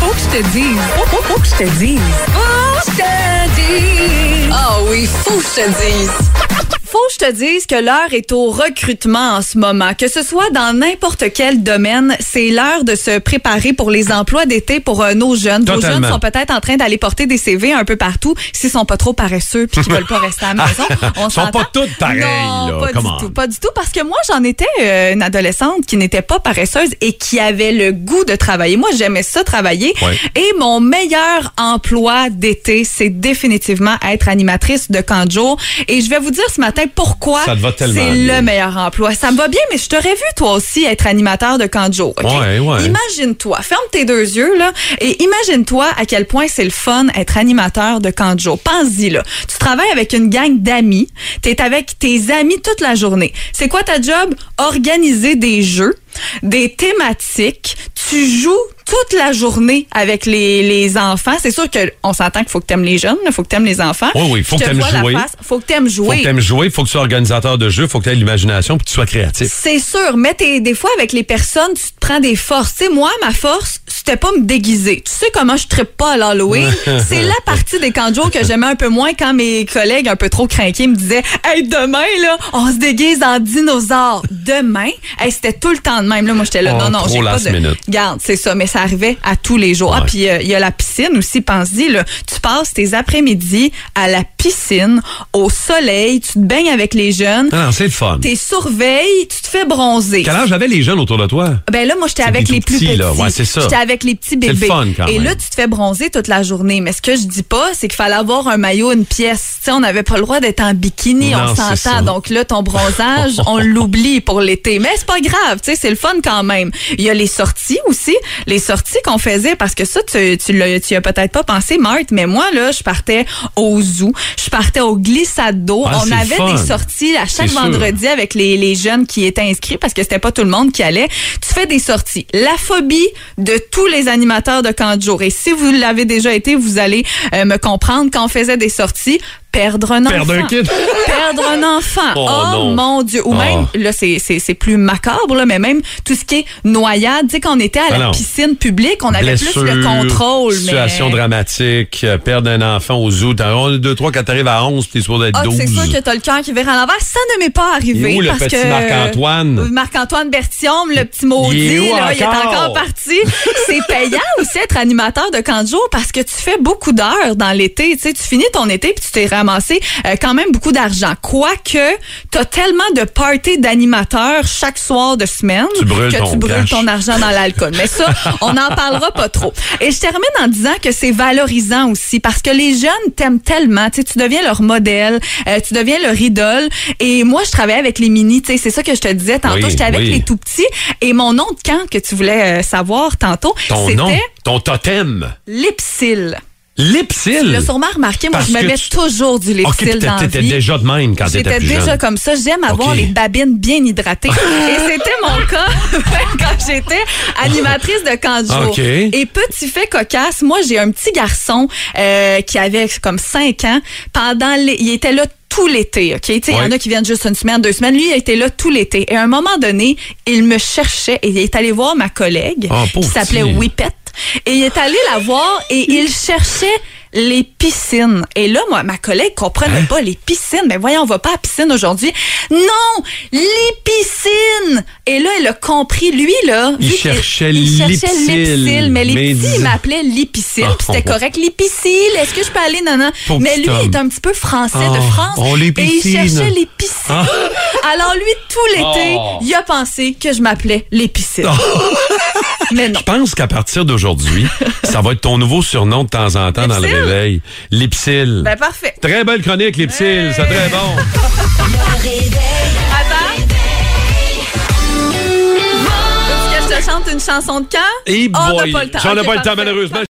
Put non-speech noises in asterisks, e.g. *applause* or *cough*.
Faut que je te dise. Faut, faut, faut que je te dise. Faut que je te dise. Ah oui, faut que je te dise. Faut que je te dise que l'heure est au recrutement en ce moment. Que ce soit dans n'importe quel domaine, c'est l'heure de se préparer pour les emplois d'été pour euh, nos jeunes. Nos jeunes sont peut-être en train d'aller porter des CV un peu partout s'ils sont pas trop paresseux puis qu'ils veulent pas rester à la maison. *laughs* On Ils sont pas toutes pareilles, Non, là. pas du tout. Pas du tout parce que moi j'en étais euh, une adolescente qui n'était pas paresseuse et qui avait le goût de travailler. Moi j'aimais ça travailler Ouais. et mon meilleur emploi d'été c'est définitivement être animatrice de camp de jour et je vais vous dire ce matin pourquoi c'est le meilleur emploi. Ça me va bien mais je t'aurais vu toi aussi être animateur de camp de jour. Ouais, ouais. Imagine-toi, ferme tes deux yeux là et imagine-toi à quel point c'est le fun être animateur de camp de jour. Pense-y là. Tu travailles avec une gang d'amis, tu es avec tes amis toute la journée. C'est quoi ta job? Organiser des jeux, des thématiques, tu joues toute la journée avec les, les enfants. C'est sûr que on s'entend qu'il faut que tu aimes les jeunes, il faut que tu aimes les enfants. Oui, oui, faut que t'aimes jouer. faut que tu aimes Faut jouer. que t'aimes jouer, faut que tu sois organisateur de jeu, faut que tu aies l'imagination puis que tu sois créatif. C'est sûr, mais t'es- des fois avec les personnes, tu te prends des forces. Tu sais, moi, ma force, c'était pas me déguiser. Tu sais comment je trippe pas à l'Halloween? *laughs* C'est la partie des camps de jour que j'aimais un peu moins quand mes collègues un peu trop craqués me disaient Hey, demain, là, on se déguise en dinosaure. Demain, hey, c'était tout le temps de même. Là, moi, j'étais là. Oh, non, non, j'ai pas de. minute. Garde, c'est ça, mais ça arrivait à tous les jours. Ah, puis euh, il y a la piscine aussi, pense-y, là. Tu passes tes après-midi à la piscine, au soleil, tu te baignes avec les jeunes. Ah, c'est le fun. T'es surveilles, tu te fais bronzer. Quel âge avaient les jeunes autour de toi? Ben là, moi, j'étais avec les plus petits, petits. là. Ouais, c'est ça. Avec les petits bébés. fun, quand Et même. là, tu te fais bronzer toute la journée. Mais ce que je dis pas, c'est qu'il fallait avoir un maillot, une pièce. Tu sais, on n'avait pas le droit d'être en bikini, Non, on s'entend. Donc là, ton bronzage, *laughs* on l'oublie pour l'été. Mais c'est pas grave, tu sais, c'est le fun quand même. Il y a les sorties aussi. Les sorties qu'on faisait, parce que ça, tu, tu, l'as- tu as peut-être pas pensé, Marthe, mais moi, là, je partais au zoo, je partais au glissade d'eau. Ah, on avait fun. des sorties à chaque sûr. vendredi avec les, les jeunes qui étaient inscrits parce que c'était pas tout le monde qui allait. Tu fais des sorties. La phobie de tous les animateurs de camp de. Et si vous l'avez déjà été, vous allez euh, me comprendre quand on faisait des sorties. Perdre un Perdre enfant. un kid. *laughs* Perdre un enfant. Oh, Oh, mon Dieu. Ou Oh. même, là, c'est, c'est, c'est plus macabre, là, mais même tout ce qui est noyade. Tu sais, quand on était à Ah la non. piscine publique, on avait plus le contrôle. Situation mais... dramatique, euh, perdre un enfant au zoo. T'as 1, 2, 3, quand t'arrives à 11, t'es supposé être Ah, 12. c'est sûr que t'as le cœur qui vire à l'envers. Ça ne m'est pas arrivé. Il est où le parce petit que Marc-Antoine? Marc-Antoine Bertium, le petit maudit, Il est où là, il est encore? encore parti. *laughs* C'est payant aussi être animateur de camp de jour parce que tu fais beaucoup d'heures dans l'été. Tu sais, tu finis ton été puis tu t'es ramassé euh, quand même beaucoup d'argent. Quoique, t'as tellement de parties d'animateurs chaque soir de semaine Tu que tu brûles cash. ton argent dans l'alcool. Mais ça, *laughs* on n'en parlera pas trop. Et je termine en disant que c'est valorisant aussi parce que les jeunes t'aiment tellement. Tu deviens leur modèle, euh, tu deviens leur idole. Et moi, je travaillais avec les mini. C'est ça que je te disais tantôt. Oui, J'étais avec oui. les tout petits. Et mon nom de camp que tu voulais euh, savoir tantôt, c'était ton totem. Lipsil. Lipsil. Tu l'as sûrement remarqué, moi, Parce je me que mets tu- toujours du Ok, Lipsil puis dans la t'étais vie. déjà de même quand t'étais J'étais plus déjà jeune. comme ça. J'aime avoir Ok. les babines bien hydratées. *laughs* Et c'était mon cas *laughs* quand j'étais animatrice de camp de jour. Ok. Et petit fait cocasse, moi, j'ai un petit garçon euh, qui avait comme 5 ans. Pendant les, il était là tout l'été, OK? Tu sais, Il y en Ouais. a qui viennent juste une semaine, deux semaines. Lui, il était là tout l'été. Et à un moment donné, il me cherchait et il est allé voir ma collègue Oh, qui s'appelait petit. Whippet. Et il est allé la voir et il cherchait les piscines. Et là, moi, ma collègue comprenait Hein? pas les piscines. Mais voyons, on va pas à la piscine aujourd'hui. Non, les piscines. Et là, elle a compris. Lui, là, Il cherchait il cherchait l'Ipsil. l'Ipsil. Mais les petits, il m'appelait l'Ipsil. Ah, c'était correct. L'Ipsil, est-ce que je peux aller? Non, non. Mais lui, il est un petit peu français de Oh, France. oh, et il cherchait les piscines. Ah. Alors lui, tout l'été, Oh. il a pensé que je m'appelais l'Épicile. *laughs* Mais non. Je pense qu'à partir d'aujourd'hui, *laughs* ça va être ton nouveau surnom de temps en temps dans le réveil. Lipsil. Ben parfait. Très belle chronique, Lipsil. C'est très bon. *laughs* Attends. Veux-tu que je te chante une chanson de camp? Et On n'a pas le temps. J'en ai pas le temps, malheureusement.